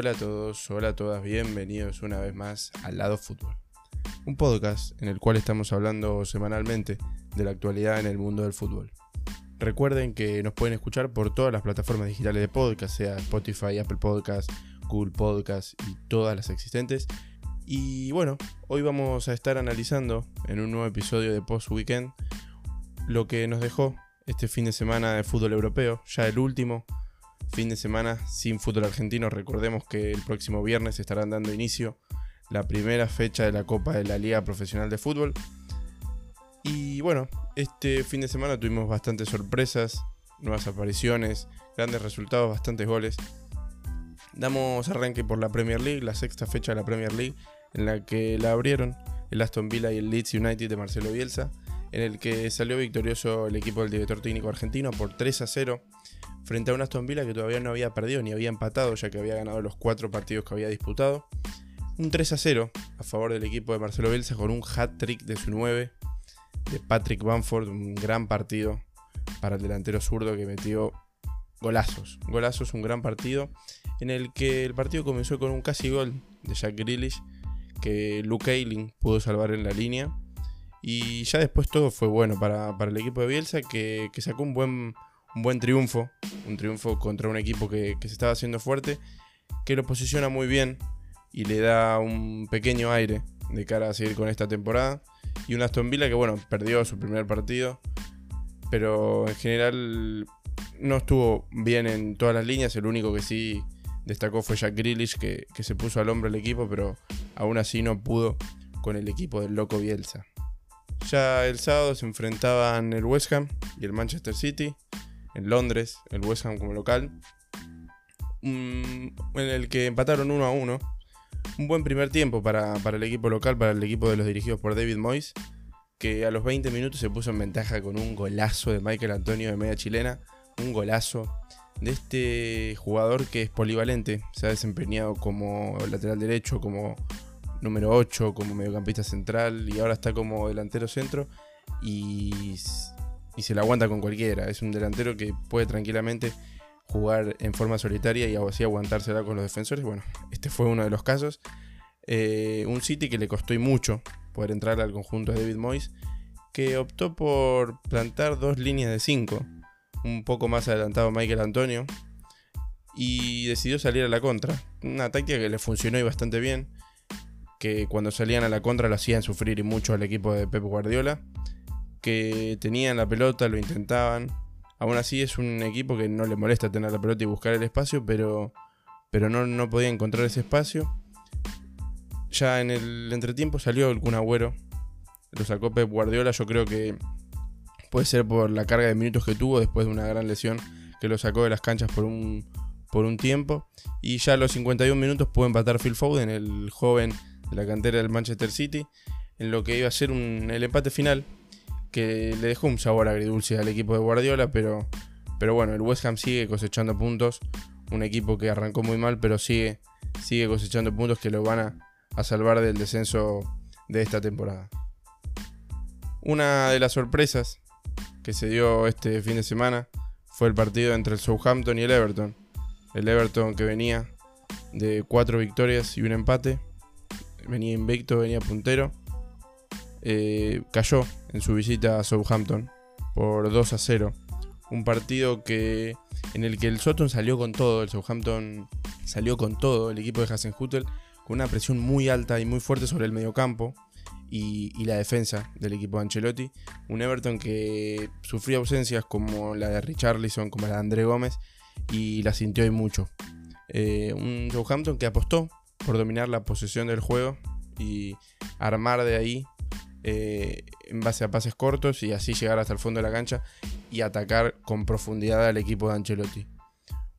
Hola a todos, hola a todas, bienvenidos una vez más al Lado Fútbol. Un podcast en el cual estamos hablando semanalmente de la actualidad en el mundo del fútbol. Recuerden que nos pueden escuchar por todas las plataformas digitales de podcast, sea Spotify, Apple Podcast, Google Podcast y todas las existentes. Y bueno, hoy vamos a estar analizando en un nuevo episodio de Post Weekend lo que nos dejó este fin de semana de fútbol europeo, ya el último fin de semana sin fútbol argentino. Recordemos que el próximo viernes estarán dando inicio la primera fecha de la Copa de la Liga Profesional de Fútbol. Y bueno, este fin de semana tuvimos bastantes sorpresas, nuevas apariciones, grandes resultados, bastantes goles. Damos arranque por la Premier League, la sexta fecha de la Premier League, en la que la abrieron el Aston Villa y el Leeds United de Marcelo Bielsa, en el que salió victorioso el equipo del director técnico argentino por 3 a 0 frente a un Aston Villa que todavía no había perdido ni había empatado, ya que había ganado los cuatro partidos que había disputado. Un 3 a 0 a favor del equipo de Marcelo Bielsa con un hat-trick de su 9 de Patrick Bamford, un gran partido para el delantero zurdo que metió golazos. Golazos, un gran partido en el que el partido comenzó con un casi gol de Jack Grealish que Luke Ayling pudo salvar en la línea. Y ya después todo fue bueno para, el equipo de Bielsa que, que sacó un buen un buen triunfo, un triunfo contra un equipo que, se estaba haciendo fuerte, que lo posiciona muy bien y le da un pequeño aire de cara a seguir con esta temporada. Y un Aston Villa que, bueno, perdió su primer partido, pero en general no estuvo bien en todas las líneas. El único que sí destacó fue Jack Grealish, que, que se puso al hombro el equipo, pero aún así no pudo con el equipo del loco Bielsa. Ya el sábado se enfrentaban el West Ham y el Manchester City en Londres, el West Ham como local, mm, en el que empataron 1 a 1. Un buen primer tiempo para, el equipo local, para el equipo de los dirigidos por David Moyes, que a los 20 minutos se puso en ventaja con un golazo de Michael Antonio de media chilena, un golazo de este jugador que es polivalente, se ha desempeñado como lateral derecho, como número 8, como mediocampista central y ahora está como delantero centro y y se la aguanta con cualquiera. Es un delantero que puede tranquilamente jugar en forma solitaria y así aguantársela con los defensores. Bueno, este fue uno de los casos. Eh, un City que le costó y mucho poder entrar al conjunto de David Moyes, que optó por plantar dos líneas de 5, un poco más adelantado Michael Antonio, y decidió salir a la contra. Una táctica que le funcionó y bastante bien, que cuando salían a la contra lo hacían sufrir y mucho al equipo de Pep Guardiola que tenían la pelota, lo intentaban. Aún así es un equipo que no le molesta tener la pelota y buscar el espacio, pero, pero no, no podía encontrar ese espacio. Ya en el entretiempo salió el Kun Agüero. Lo sacó Pep Guardiola. Yo creo que puede ser por la carga de minutos que tuvo después de una gran lesión que lo sacó de las canchas por un, por un tiempo. Y ya a los 51 minutos pudo empatar Phil Foden, el joven de la cantera del Manchester City, en lo que iba a ser el empate final que le dejó un sabor agridulce al equipo de Guardiola, pero, pero bueno, el West Ham sigue cosechando puntos, un equipo que arrancó muy mal, pero sigue, sigue cosechando puntos que lo van a, a salvar del descenso de esta temporada. Una de las sorpresas que se dio este fin de semana fue el partido entre el Southampton y el Everton. El Everton que venía de cuatro victorias y un empate, venía invicto, venía puntero eh, cayó en su visita a Southampton por 2 a 0. Un partido que en el que el Southampton salió con todo, el Southampton salió con todo, el equipo de Hasenhutel, con una presión muy alta y muy fuerte sobre el mediocampo y, y la defensa del equipo de Ancelotti. Un Everton que sufría ausencias como la de Richarlison, como la de André Gómez y la sintió y mucho. Eh, un Southampton que apostó por dominar la posesión del juego y armar de ahí eh, en base a pases cortos y así llegar hasta el fondo de la cancha y atacar con profundidad al equipo de Ancelotti.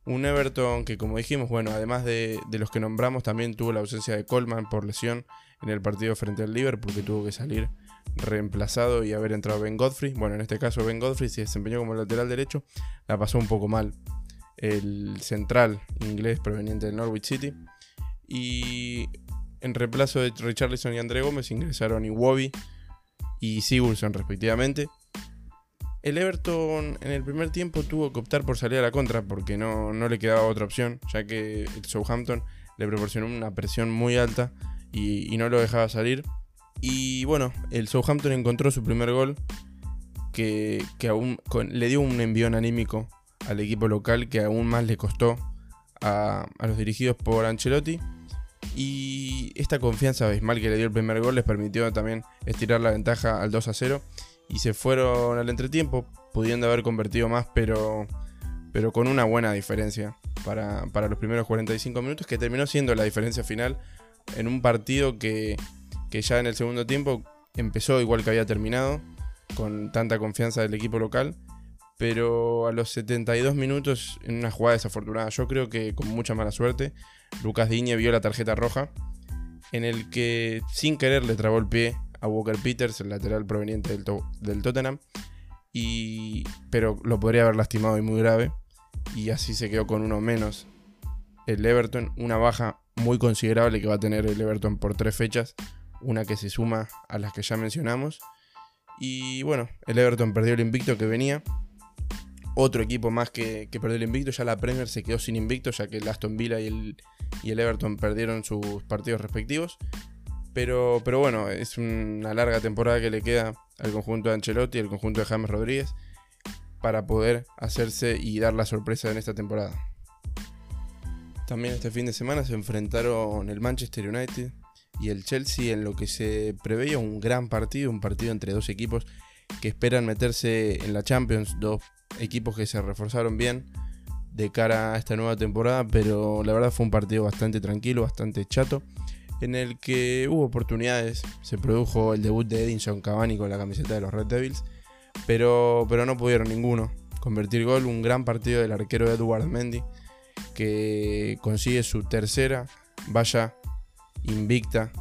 Un Everton que, como dijimos, bueno, además de, los que nombramos, también tuvo la ausencia de Coleman por lesión en el partido frente al Liverpool, que tuvo que salir reemplazado y haber entrado Ben Godfrey. Bueno, en este caso Ben Godfrey se desempeñó como lateral derecho, la pasó un poco mal. El central inglés proveniente del Norwich City. Y en reemplazo de Richarlison y André Gómez ingresaron Iwobi y Sigurdsson respectivamente. El Everton en el primer tiempo tuvo que optar por salir a la contra porque no, no le quedaba otra opción, ya que el Southampton le proporcionó una presión muy alta y, no lo dejaba salir. Y bueno, el Southampton encontró su primer gol que, aún le dio un envión anímico al equipo local que aún más le costó a, los dirigidos por Ancelotti. Y esta confianza abismal que le dio el primer gol les permitió también estirar la ventaja al 2 a 0. Y se fueron al entretiempo, pudiendo haber convertido más, pero, pero con una buena diferencia para, para los primeros 45 minutos, que terminó siendo la diferencia final en un partido que, que ya en el segundo tiempo empezó igual que había terminado, con tanta confianza del equipo local pero a los 72 minutos, en una jugada desafortunada, yo creo que con mucha mala suerte, Lucas Diñe vio la tarjeta roja, en el que sin querer le trabó el pie a Walker Peters, el lateral proveniente del, Tottenham, y, pero lo podría haber lastimado y muy grave, y así se quedó con uno menos el Everton, una baja muy considerable que va a tener el Everton por tres fechas, una que se suma a las que ya mencionamos. Y bueno, el Everton perdió el invicto que venía, otro equipo más que, perdió el invicto. Ya la Premier se quedó sin invicto, ya que el Aston Villa y el, y el Everton perdieron sus partidos respectivos. Pero, pero bueno, es una larga temporada que le queda al conjunto de Ancelotti y al conjunto de James Rodríguez para poder hacerse y dar la sorpresa en esta temporada. También este fin de semana se enfrentaron el Manchester United y el Chelsea en lo que se preveía un gran partido, un partido entre dos equipos que esperan meterse en la Champions, dos equipos que se reforzaron bien de cara a esta nueva temporada, pero la verdad fue un partido bastante tranquilo, bastante chato, en el que hubo oportunidades, se produjo el debut de Edinson Cavani con la camiseta de los Red Devils, pero, pero no pudieron ninguno convertir gol, un gran partido del arquero Edward Mendy, que consigue su tercera valla invicta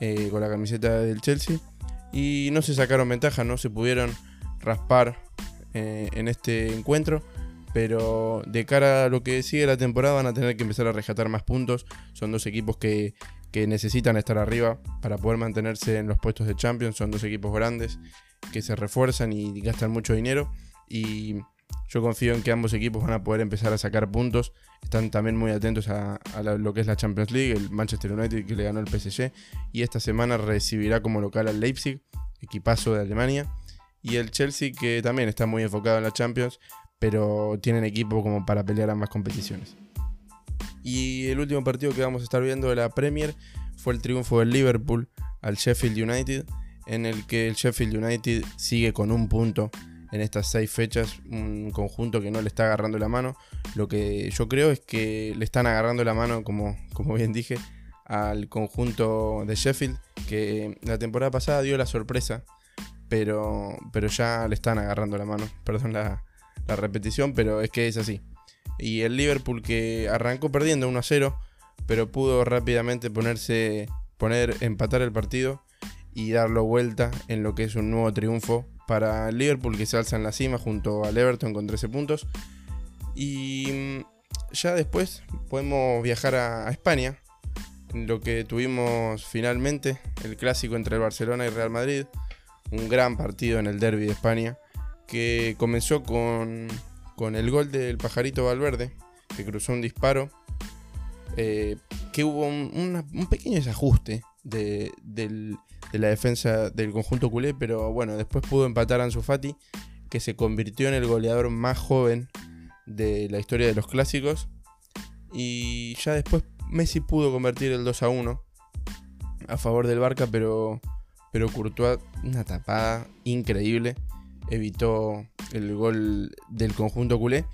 eh, con la camiseta del Chelsea, y no se sacaron ventaja, no se pudieron raspar eh, en este encuentro. Pero de cara a lo que sigue la temporada van a tener que empezar a rescatar más puntos. Son dos equipos que, necesitan estar arriba para poder mantenerse en los puestos de Champions. Son dos equipos grandes que se refuerzan y gastan mucho dinero. Y yo confío en que ambos equipos van a poder empezar a sacar puntos. Están también muy atentos a, lo que es la Champions League, el Manchester United que le ganó el PSG. Y esta semana recibirá como local al Leipzig, equipazo de Alemania. Y el Chelsea que también está muy enfocado en la Champions, pero tienen equipo como para pelear ambas competiciones. Y el último partido que vamos a estar viendo de la Premier fue el triunfo del Liverpool al Sheffield United, en el que el Sheffield United sigue con un punto en estas seis fechas, un conjunto que no le está agarrando la mano. Lo que yo creo es que le están agarrando la mano, como, como bien dije, al conjunto de Sheffield, que la temporada pasada dio la sorpresa pero, pero ya le están agarrando la mano. Perdón la, repetición, pero es que es así. Y el Liverpool que arrancó perdiendo 1 a 0, pero pudo rápidamente ponerse, poner, empatar el partido y darlo vuelta en lo que es un nuevo triunfo para Liverpool que se alza en la cima junto al Everton con 13 puntos. Y mm, ya después podemos viajar a, España, en lo que tuvimos finalmente el clásico entre el Barcelona y Real Madrid un gran partido en el derby de España, que comenzó con, el gol del pajarito Valverde, que cruzó un disparo, eh, que hubo un, pequeño desajuste de, la defensa del conjunto culé, pero bueno, después pudo empatar a Ansu Fati, que se convirtió en el goleador más joven de la historia de los clásicos. Y ya después Messi pudo convertir el 2 a 1 a favor del Barca, pero pero Courtois, una tapada increíble, evitó el gol del conjunto culé.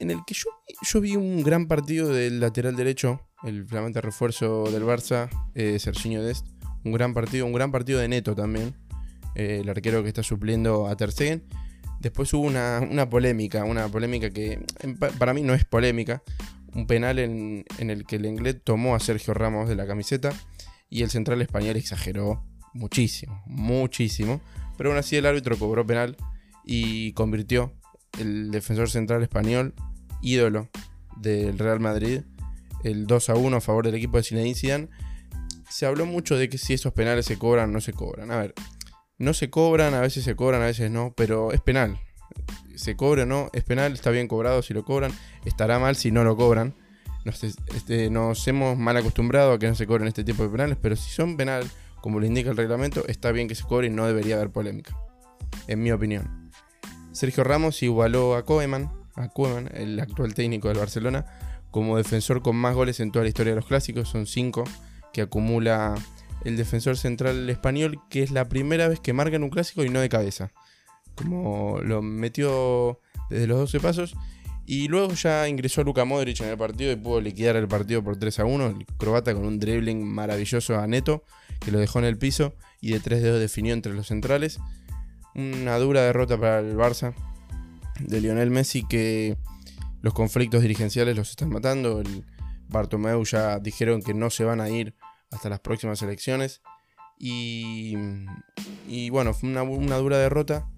En el que yo, yo vi un gran partido del lateral derecho, el flamante refuerzo del Barça, eh, Serginho Dest. Un gran partido, un gran partido de Neto también, eh, el arquero que está supliendo a Ter. Después hubo una, polémica, una polémica que para mí no es polémica. Un penal en, en el que el inglés tomó a Sergio Ramos de la camiseta y el central español exageró muchísimo, muchísimo. Pero aún así el árbitro cobró penal y convirtió el defensor central español, ídolo del Real Madrid, el 2 a 1 a favor del equipo de Zinedine. Se habló mucho de que si esos penales se cobran o no se cobran. A ver, no se cobran, a veces se cobran, a veces no, pero es penal. Se cobre o no, es penal, está bien cobrado si lo cobran, estará mal si no lo cobran. este, nos, hemos mal acostumbrado a que no se cobren este tipo de penales, pero si son penal, como lo indica el reglamento, está bien que se cobre y no debería haber polémica, en mi opinión. Sergio Ramos igualó a Koeman, a Koeman, el actual técnico del Barcelona, como defensor con más goles en toda la historia de los clásicos, son cinco que acumula el defensor central español, que es la primera vez que marca en un clásico y no de cabeza. Como lo metió desde los 12 pasos. Y luego ya ingresó Luka Modric en el partido y pudo liquidar el partido por 3 a 1. El croata con un dribbling maravilloso a Neto, que lo dejó en el piso y de 3 dedos definió entre los centrales. Una dura derrota para el Barça de Lionel Messi que los conflictos dirigenciales los están matando. El Bartomeu ya dijeron que no se van a ir hasta las próximas elecciones. Y, y bueno, fue una, una dura derrota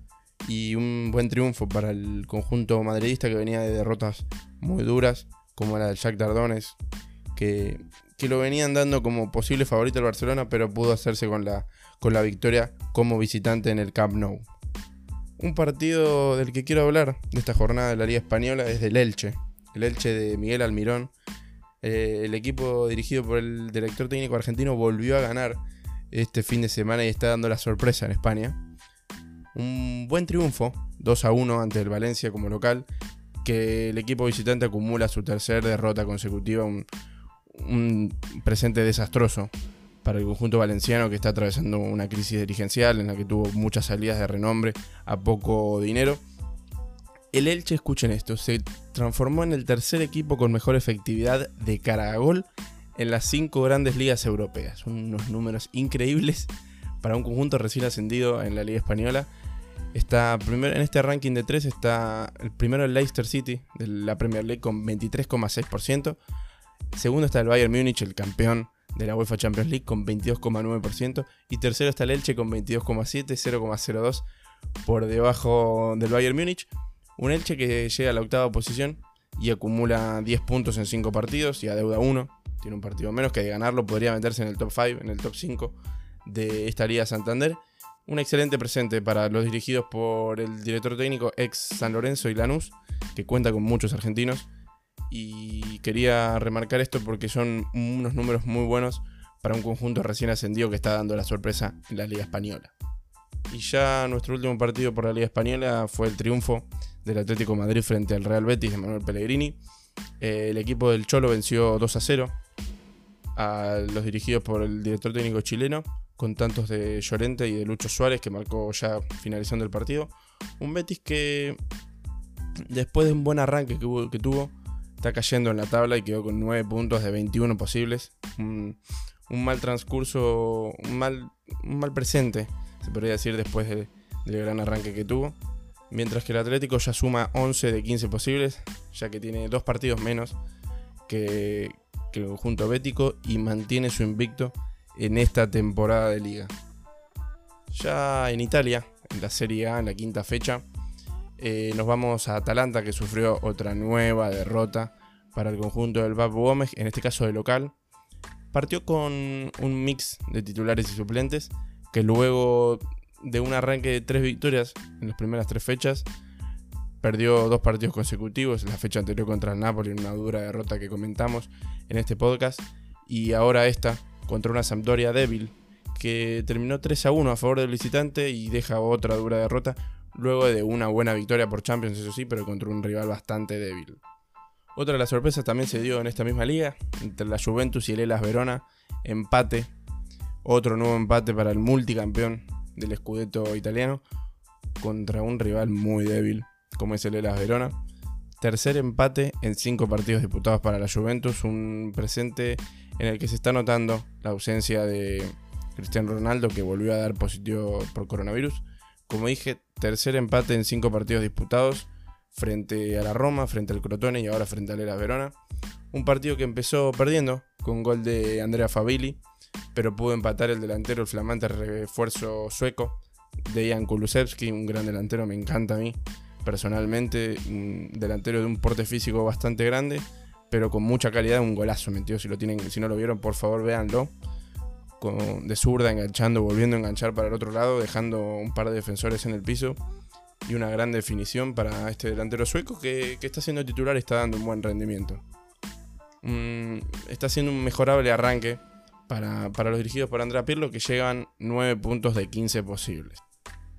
y un buen triunfo para el conjunto madridista que venía de derrotas muy duras, como la del Jack Dardones, que, que lo venían dando como posible favorito al Barcelona, pero pudo hacerse con la, con la victoria como visitante en el Camp Nou. Un partido del que quiero hablar de esta jornada de la Liga Española es del Elche, el Elche de Miguel Almirón. Eh, el equipo dirigido por el director técnico argentino volvió a ganar este fin de semana y está dando la sorpresa en España un buen triunfo, 2 a 1 ante el Valencia como local, que el equipo visitante acumula su tercera derrota consecutiva, un, presente desastroso para el conjunto valenciano que está atravesando una crisis dirigencial en la que tuvo muchas salidas de renombre a poco dinero. El Elche, escuchen esto, se transformó en el tercer equipo con mejor efectividad de cara a gol en las cinco grandes ligas europeas. Unos números increíbles para un conjunto recién ascendido en la Liga Española Está primero, en este ranking de 3 está el primero el Leicester City de la Premier League con 23,6%. Segundo está el Bayern Múnich, el campeón de la UEFA Champions League con 22,9%. Y tercero está el Elche con 22,7, 0,02 por debajo del Bayern Múnich. Un Elche que llega a la octava posición y acumula 10 puntos en 5 partidos y adeuda 1. Tiene un partido menos que de ganarlo podría meterse en el top 5, en el top 5 de esta Liga Santander. Un excelente presente para los dirigidos por el director técnico ex San Lorenzo y Lanús, que cuenta con muchos argentinos. Y quería remarcar esto porque son unos números muy buenos para un conjunto recién ascendido que está dando la sorpresa en la Liga Española. Y ya nuestro último partido por la Liga Española fue el triunfo del Atlético Madrid frente al Real Betis de Manuel Pellegrini. Eh, el equipo del Cholo venció 2 a 0 a los dirigidos por el director técnico chileno con tantos de Llorente y de Lucho Suárez, que marcó ya finalizando el partido. Un Betis que, después de un buen arranque que, tuvo, está cayendo en la tabla y quedó con 9 puntos de 21 posibles. Un, mal transcurso, un mal, mal presente, se podría decir, después del gran arranque que tuvo. Mientras que el Atlético ya suma 11 de 15 posibles, ya que tiene dos partidos menos que, el conjunto bético y mantiene su invicto en esta temporada de liga. Ya en Italia, en la Serie A, en la quinta fecha, eh, nos vamos a Atalanta que sufrió otra nueva derrota para el conjunto del Papu Gómez, en este caso de local. Partió con un mix de titulares y suplentes que luego de un arranque de tres victorias en las primeras tres fechas, perdió dos partidos consecutivos, la fecha anterior contra el Napoli, una dura derrota que comentamos en este podcast, y ahora esta contra una Sampdoria débil que terminó 3 a 1 a favor del visitante y deja otra dura derrota luego de una buena victoria por Champions, eso sí, pero contra un rival bastante débil. Otra de las sorpresas también se dio en esta misma liga, entre la Juventus y el Elas Verona, empate, otro nuevo empate para el multicampeón del Scudetto italiano contra un rival muy débil como es el Elas Verona. Tercer empate en cinco partidos disputados para la Juventus, un presente en el que se está notando la ausencia de Cristiano Ronaldo, que volvió a dar positivo por coronavirus. Como dije, tercer empate en cinco partidos disputados frente a la Roma, frente al Crotone y ahora frente al Elas Verona. Un partido que empezó perdiendo con gol de Andrea Favilli, pero pudo empatar el delantero, el flamante refuerzo sueco de Jan Kulusevski, un gran delantero, me encanta a mí personalmente, delantero de un porte físico bastante grande pero con mucha calidad, un golazo metido. Si, si no lo vieron, por favor, véanlo. Con, de zurda, enganchando, volviendo a enganchar para el otro lado, dejando un par de defensores en el piso. Y una gran definición para este delantero sueco que, está siendo titular y está dando un buen rendimiento. está siendo un mejorable arranque para, los dirigidos por Andrea Pirlo, que llegan 9 puntos de 15 posibles.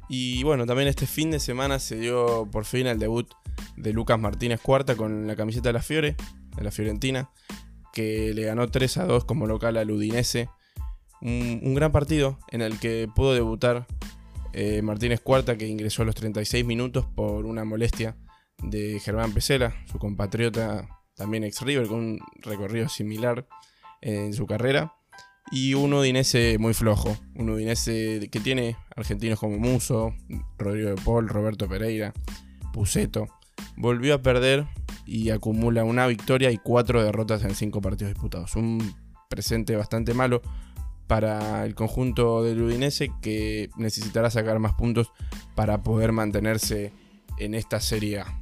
Y bueno, también este fin de semana se dio por fin el debut de Lucas Martínez Cuarta con la camiseta de la Fiore, de la Fiorentina, que le ganó 3 a 2 como local al Udinese. Un, gran partido en el que pudo debutar eh, Martínez Cuarta, que ingresó a los 36 minutos por una molestia de Germán Pesela, su compatriota también ex River, con un recorrido similar en su carrera. Y un Udinese muy flojo. Un Udinese que tiene argentinos como Muso, Rodrigo de Paul, Roberto Pereira, Puceto. Volvió a perder y acumula una victoria y cuatro derrotas en cinco partidos disputados. Un presente bastante malo para el conjunto del Udinese que necesitará sacar más puntos para poder mantenerse en esta Serie A.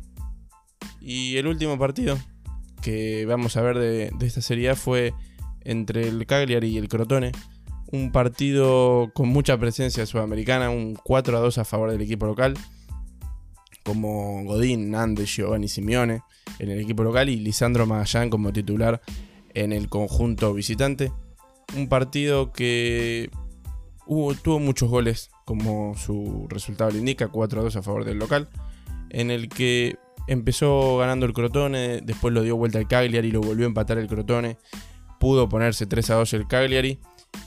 Y el último partido que vamos a ver de, de esta Serie A fue entre el Cagliari y el Crotone. Un partido con mucha presencia sudamericana, un 4 a 2 a favor del equipo local. Como Godín, Nández, Giovanni Simeone en el equipo local y Lisandro Magallán como titular en el conjunto visitante. Un partido que tuvo muchos goles, como su resultado le indica, 4 a 2 a favor del local, en el que empezó ganando el Crotone, después lo dio vuelta al Cagliari y lo volvió a empatar el Crotone pudo ponerse 3 a 2 el Cagliari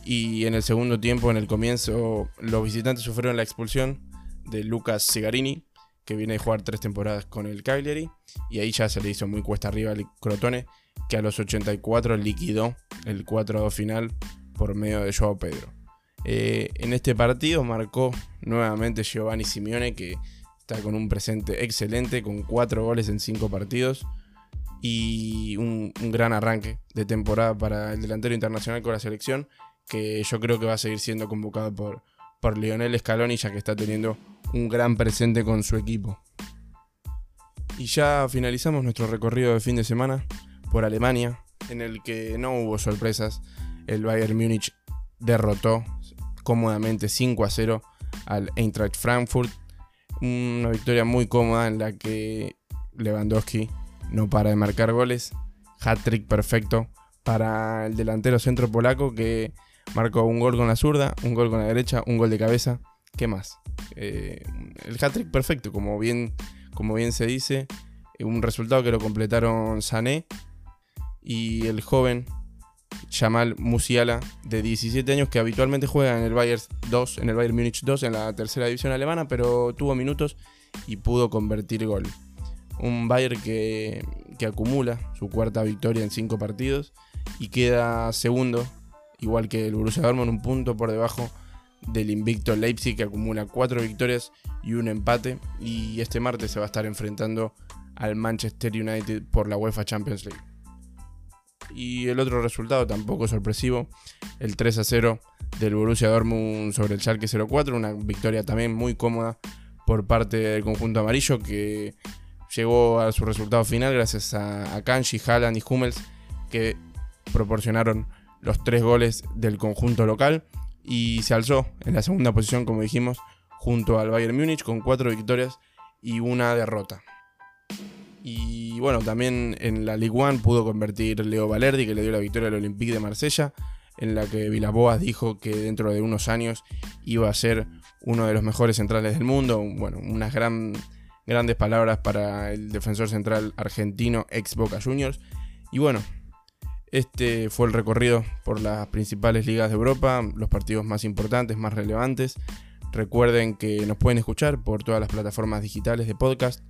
y en el segundo tiempo, en el comienzo, los visitantes sufrieron la expulsión de Lucas Cigarini, que viene de jugar tres temporadas con el Cagliari, y ahí ya se le hizo muy cuesta arriba al Crotone, que a los 84 liquidó el 4 a 2 final por medio de Joao Pedro. Eh, en este partido marcó nuevamente Giovanni Simeone, que está con un presente excelente, con 4 goles en 5 partidos y un, gran arranque de temporada para el delantero internacional con la selección, que yo creo que va a seguir siendo convocado por, por Lionel Scaloni, ya que está teniendo un gran presente con su equipo. Y ya finalizamos nuestro recorrido de fin de semana por Alemania, en el que no hubo sorpresas. El Bayern Múnich derrotó cómodamente 5 a 0 al Eintracht Frankfurt. Una victoria muy cómoda en la que Lewandowski no para de marcar goles. Hat-trick perfecto para el delantero centro polaco que marcó un gol con la zurda, un gol con la derecha, un gol de cabeza. ¿Qué más? Eh, el hat-trick perfecto, como bien, como bien se dice. Un resultado que lo completaron Sané y el joven Jamal Musiala, de 17 años, que habitualmente juega en el Bayern 2, en el Bayern Múnich 2, en la tercera división alemana, pero tuvo minutos y pudo convertir gol. Un Bayern que, acumula su cuarta victoria en cinco partidos y queda segundo, igual que el Borussia Dortmund, un punto por debajo del invicto Leipzig que acumula cuatro victorias y un empate y este martes se va a estar enfrentando al Manchester United por la UEFA Champions League. Y el otro resultado tampoco sorpresivo, el 3 a 0 del Borussia Dortmund sobre el Schalke 04, una victoria también muy cómoda por parte del conjunto amarillo que llegó a su resultado final gracias a, Kanji, Haaland y Hummels que proporcionaron los tres goles del conjunto local y se alzó en la segunda posición, como dijimos, junto al Bayern Múnich con cuatro victorias y una derrota. Y bueno, también en la Ligue 1 pudo convertir Leo Valerdi, que le dio la victoria al Olympique de Marsella, en la que Vilaboas dijo que dentro de unos años iba a ser uno de los mejores centrales del mundo. Bueno, una gran Grandes palabras para el defensor central argentino ex Boca Juniors. Y bueno, este fue el recorrido por las principales ligas de Europa, los partidos más importantes, más relevantes. Recuerden que nos pueden escuchar por todas las plataformas digitales de podcast.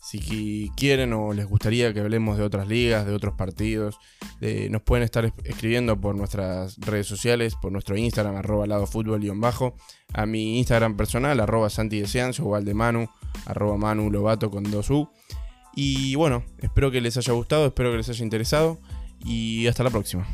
Si quieren o les gustaría que hablemos de otras ligas, de otros partidos, nos pueden estar escribiendo por nuestras redes sociales, por nuestro Instagram, arroba lado fútbol bajo, a mi Instagram personal, arroba Santi o al de Manu, arroba Manu Lobato con 2U. Y bueno, espero que les haya gustado, espero que les haya interesado y hasta la próxima.